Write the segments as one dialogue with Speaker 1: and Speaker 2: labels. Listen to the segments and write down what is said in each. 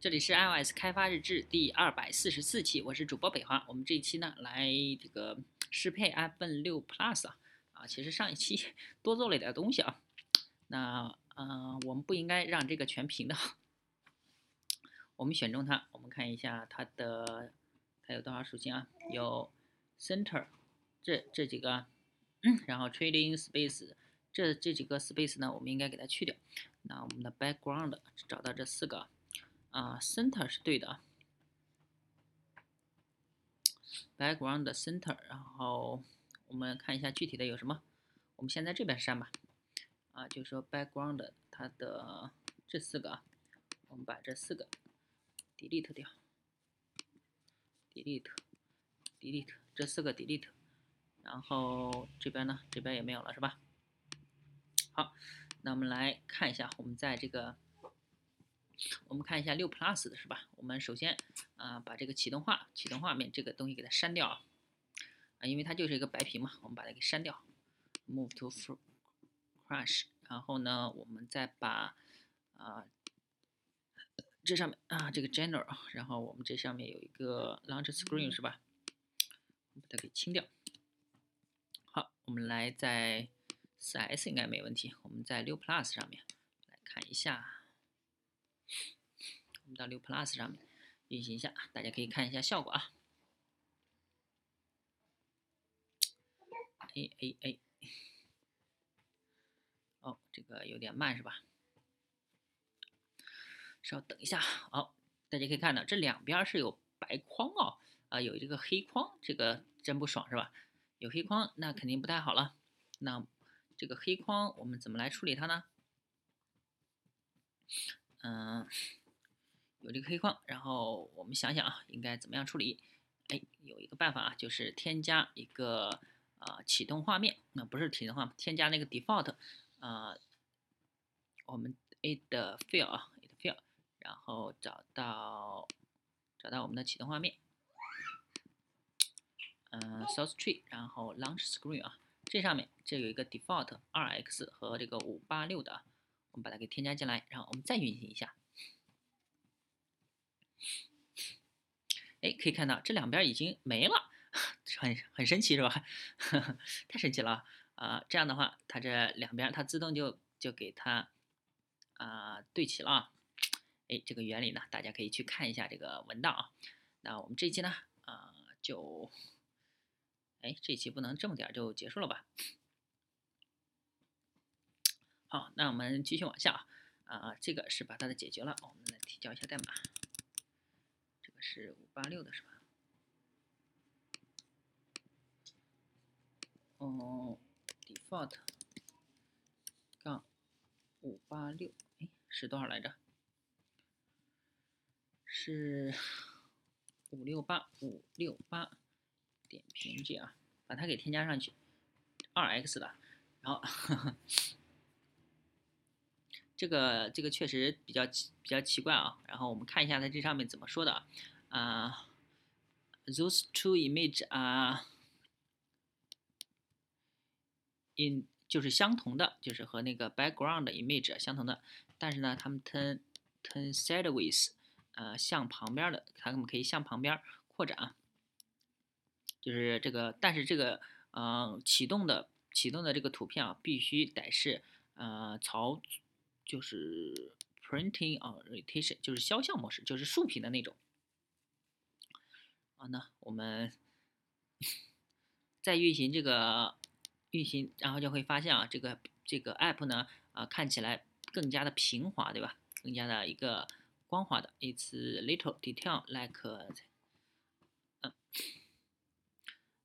Speaker 1: 这里是 iOS 开发日志第二百四十四期，我是主播北华。我们这一期呢，来这个适配 iPhone 六 Plus 啊啊，其实上一期 多做了一点东西啊。那嗯，我们不应该让这个全屏的，我们选中它，我们看一下它的它有多少属性啊？有 Center 这这几个，然后 Trading Space 这这几个 Space 呢，我们应该给它去掉。那我们的 Background 找到这四个。啊，center 是对的啊，background center，然后我们看一下具体的有什么，我们先在这边删吧，啊，就是说 background 它的这四个啊，我们把这四个 delete 掉，delete，delete，这四个 delete，然后这边呢，这边也没有了是吧？好，那我们来看一下，我们在这个。我们看一下六 Plus 的是吧？我们首先啊把这个启动画启动画面这个东西给它删掉啊，啊因为它就是一个白屏嘛，我们把它给删掉，Move to Crash，然后呢我们再把啊这上面啊这个 General，然后我们这上面有一个 Launch Screen 是吧？把它给清掉。好，我们来在 4S 应该没问题，我们在六 Plus 上面来看一下。我们到六 Plus 上面运行一下，大家可以看一下效果啊。哎哎哎，哦，这个有点慢是吧？稍等一下，好，大家可以看到这两边是有白框哦，啊，有这个黑框，这个真不爽是吧？有黑框那肯定不太好了。那这个黑框我们怎么来处理它呢？嗯，有这个黑框，然后我们想想啊，应该怎么样处理？哎，有一个办法啊，就是添加一个啊启动画面，那不是启动画面，添加那个 default 啊，我们 add fill 啊，add fill，然后找到找到我们的启动画面，嗯，source tree，然后 launch screen 啊，这上面这有一个 default 二 x 和这个五八六的啊。我们把它给添加进来，然后我们再运行一下。哎，可以看到这两边已经没了，很很神奇是吧？太神奇了啊！这样的话，它这两边它自动就就给它啊对齐了。哎，这个原理呢，大家可以去看一下这个文档啊。那我们这一期呢，啊就，哎，这一期不能这么点就结束了吧？好，那我们继续往下啊，啊，这个是把它的解决了，我们来提交一下代码。这个是五八六的是吧？哦，default 杠五八六，哎，是多少来着？是五六八五六八点评这样，把它给添加上去，二 x 的，然后。这个这个确实比较奇比较奇怪啊，然后我们看一下它这上面怎么说的啊，those two image 啊，in 就是相同的，就是和那个 background image 相同的，但是呢，它们 turn turn sideways，呃，向旁边的，它们可以向旁边扩展，就是这个，但是这个呃启动的启动的这个图片啊，必须得是呃朝。就是 printing orientation，就是肖像模式，就是竖屏的那种。啊，那我们 在运行这个运行，然后就会发现啊，这个这个 app 呢，啊，看起来更加的平滑，对吧？更加的一个光滑的。It's little detail like，嗯，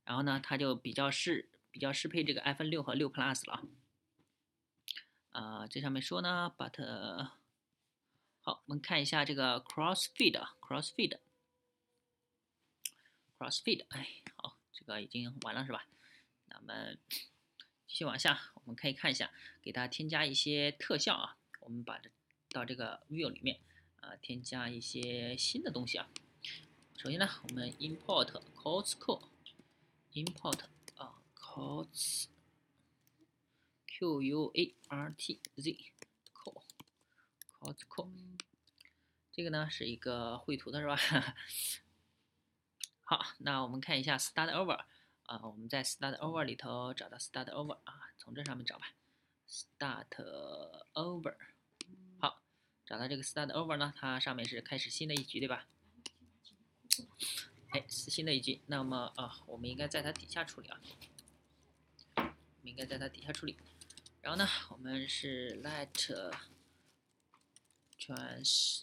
Speaker 1: 然后呢，它就比较适比较适配这个 iPhone 六和六 Plus 了。啊这上面说呢，but 好，我们看一下这个 cross feed，cross feed，cross feed，哎，好，这个已经完了是吧？那么继续往下，我们可以看一下，给它添加一些特效啊。我们把这到这个 view 里面啊，添加一些新的东西啊。首先呢，我们 import quotes code，import 啊 quotes。Q U A R T Z，call，call，call，这个呢是一个绘图的是吧？好，那我们看一下 Start Over 啊，我们在 Start Over 里头找到 Start Over 啊，从这上面找吧。Start Over，好，找到这个 Start Over 呢，它上面是开始新的一局对吧？哎，是新的一局，那么啊，我们应该在它底下处理啊，我们应该在它底下处理。然后呢，我们是 Let Trans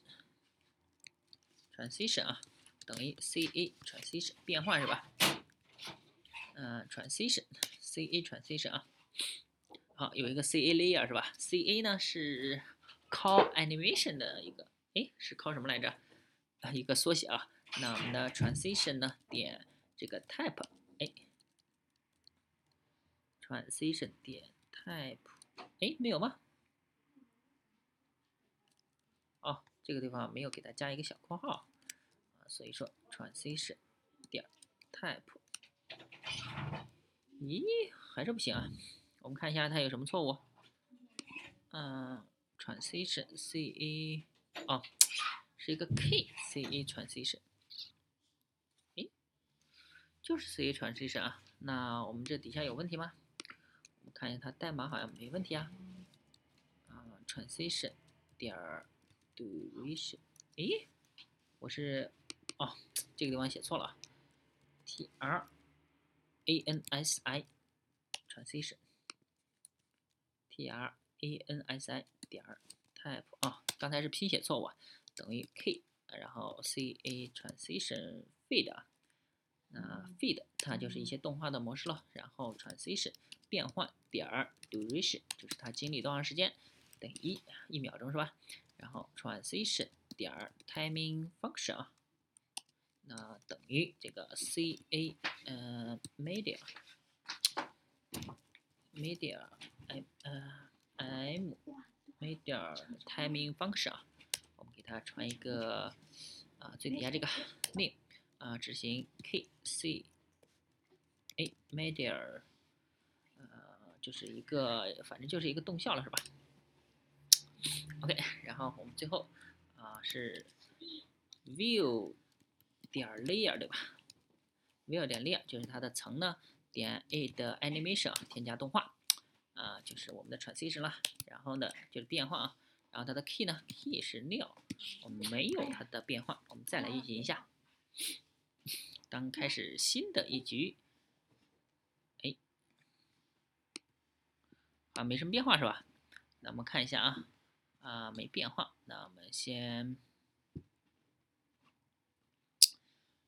Speaker 1: Transition 啊，等于 CA Transition 变换是吧？嗯，Transition CA Transition 啊。好，有一个 CA layer 是吧？CA 呢是 Call Animation 的一个，哎，是 Call 什么来着？啊，一个缩写啊。那我们的 Transition 呢，点这个 Type，哎，Transition 点 Type，哎，没有吗？哦，这个地方没有给它加一个小括号啊，所以说 Transition 点 Type，咦，还是不行啊？我们看一下它有什么错误。嗯，transition c a 哦，是一个 k c a transition。诶，就是 c a transition 啊。那我们这底下有问题吗？看一下它代码好像没问题啊。啊，transition 点 duration。诶，我是哦，这个地方写错了。t r a n s i transition。t r a n s i 点 type 啊，刚才是拼写错误，啊，等于 k，然后 c a transition feed 啊，那 feed 它就是一些动画的模式了，然后 transition 变换点儿 duration 就是它经历多长时间，等于一一秒钟是吧？然后 transition 点 timing function 啊，那等于这个 c a 嗯 media media。m 呃 m media timing function 啊，我们给它传一个啊最底下这个 name 啊执行 k c a media 呃就是一个反正就是一个动效了是吧？OK，然后我们最后啊是 view 点 layer 对吧？view 点 layer 就是它的层呢点 a 的 animation 添加动画。啊，就是我们的 transition 了，然后呢就是变化啊，然后它的 key 呢，key 是 nil，我们没有它的变化，我们再来运行一下，当开始新的一局，哎，啊没什么变化是吧？那我们看一下啊，啊没变化，那我们先，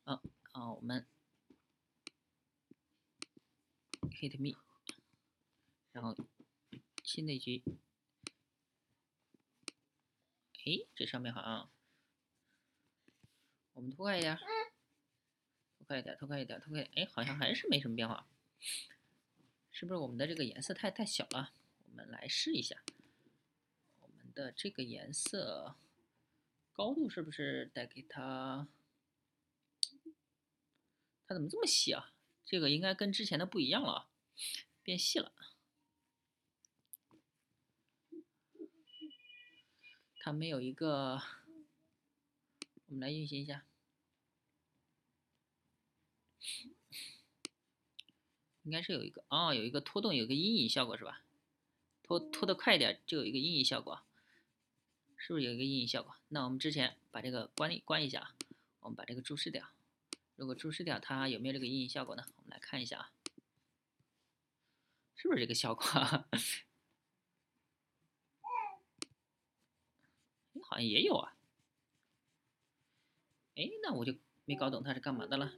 Speaker 1: 啊啊我们 hit me。然后新的一局，哎，这上面好像我们拖快一点，拖快一点，拖快一点，拖快，哎，好像还是没什么变化，是不是我们的这个颜色太太小了？我们来试一下，我们的这个颜色高度是不是得给它？它怎么这么细啊？这个应该跟之前的不一样了，变细了。它没有一个，我们来运行一下，应该是有一个哦，有一个拖动，有个阴影效果是吧？拖拖得快一点就有一个阴影效果，是不是有一个阴影效果？那我们之前把这个关关一下啊，我们把这个注释掉。如果注释掉，它有没有这个阴影效果呢？我们来看一下啊，是不是这个效果？好像也有啊，哎，那我就没搞懂它是干嘛的了。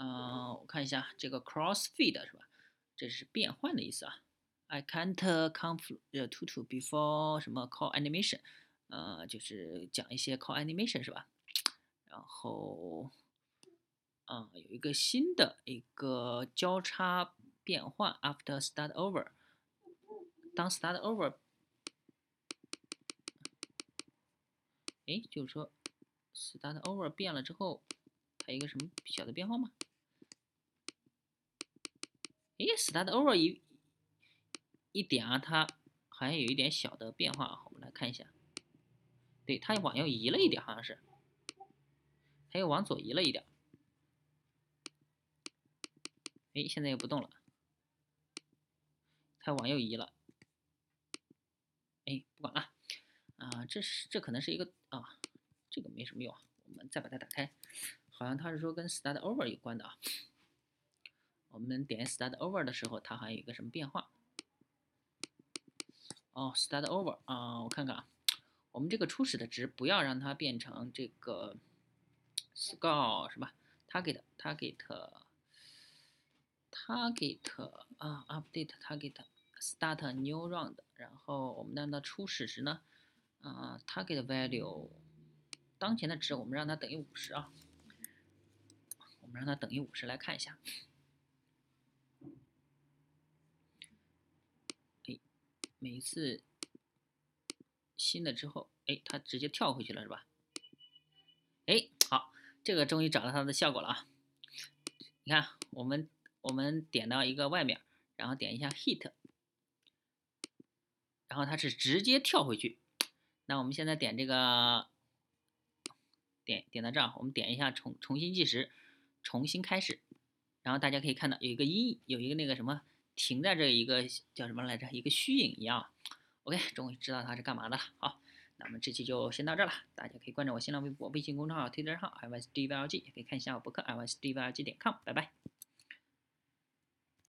Speaker 1: 嗯，我看一下这个 cross feed 是吧？这是变换的意思啊。I can't conf to to before 什么 call animation，呃，就是讲一些 call animation 是吧？然后，啊，有一个新的一个交叉变换 after start over，当 start over。哎，就是说，start over 变了之后，它一个什么小的变化吗？哎，start over 一一点啊，它好像有一点小的变化啊，我们来看一下，对，它往右移了一点，好像是，它又往左移了一点。哎，现在又不动了，它往右移了。哎，不管了，啊，这是这可能是一个啊，这个没什么用，我们再把它打开，好像它是说跟 start over 有关的啊。我们点 start over 的时候，它还有一个什么变化？哦，start over 啊，我看看啊，我们这个初始的值不要让它变成这个 score 是吧 target target target 啊，update target start new round，然后我们让它初始值呢，啊，target value 当前的值我们让它等于五十啊，我们让它等于五十来看一下。每一次新的之后，哎，它直接跳回去了，是吧？哎，好，这个终于找到它的效果了啊！你看，我们我们点到一个外面，然后点一下 hit，然后它是直接跳回去。那我们现在点这个，点点到这儿，我们点一下重重新计时，重新开始，然后大家可以看到有一个音，有一个那个什么。停在这一个叫什么来着？一个虚影一样。OK，终于知道它是干嘛的了。好，那么这期就先到这了。大家可以关注我新浪微博、微信公众号、Twitter 号 ISDVLG，也可以看一下我博客 ISDVLG 点 com。拜拜。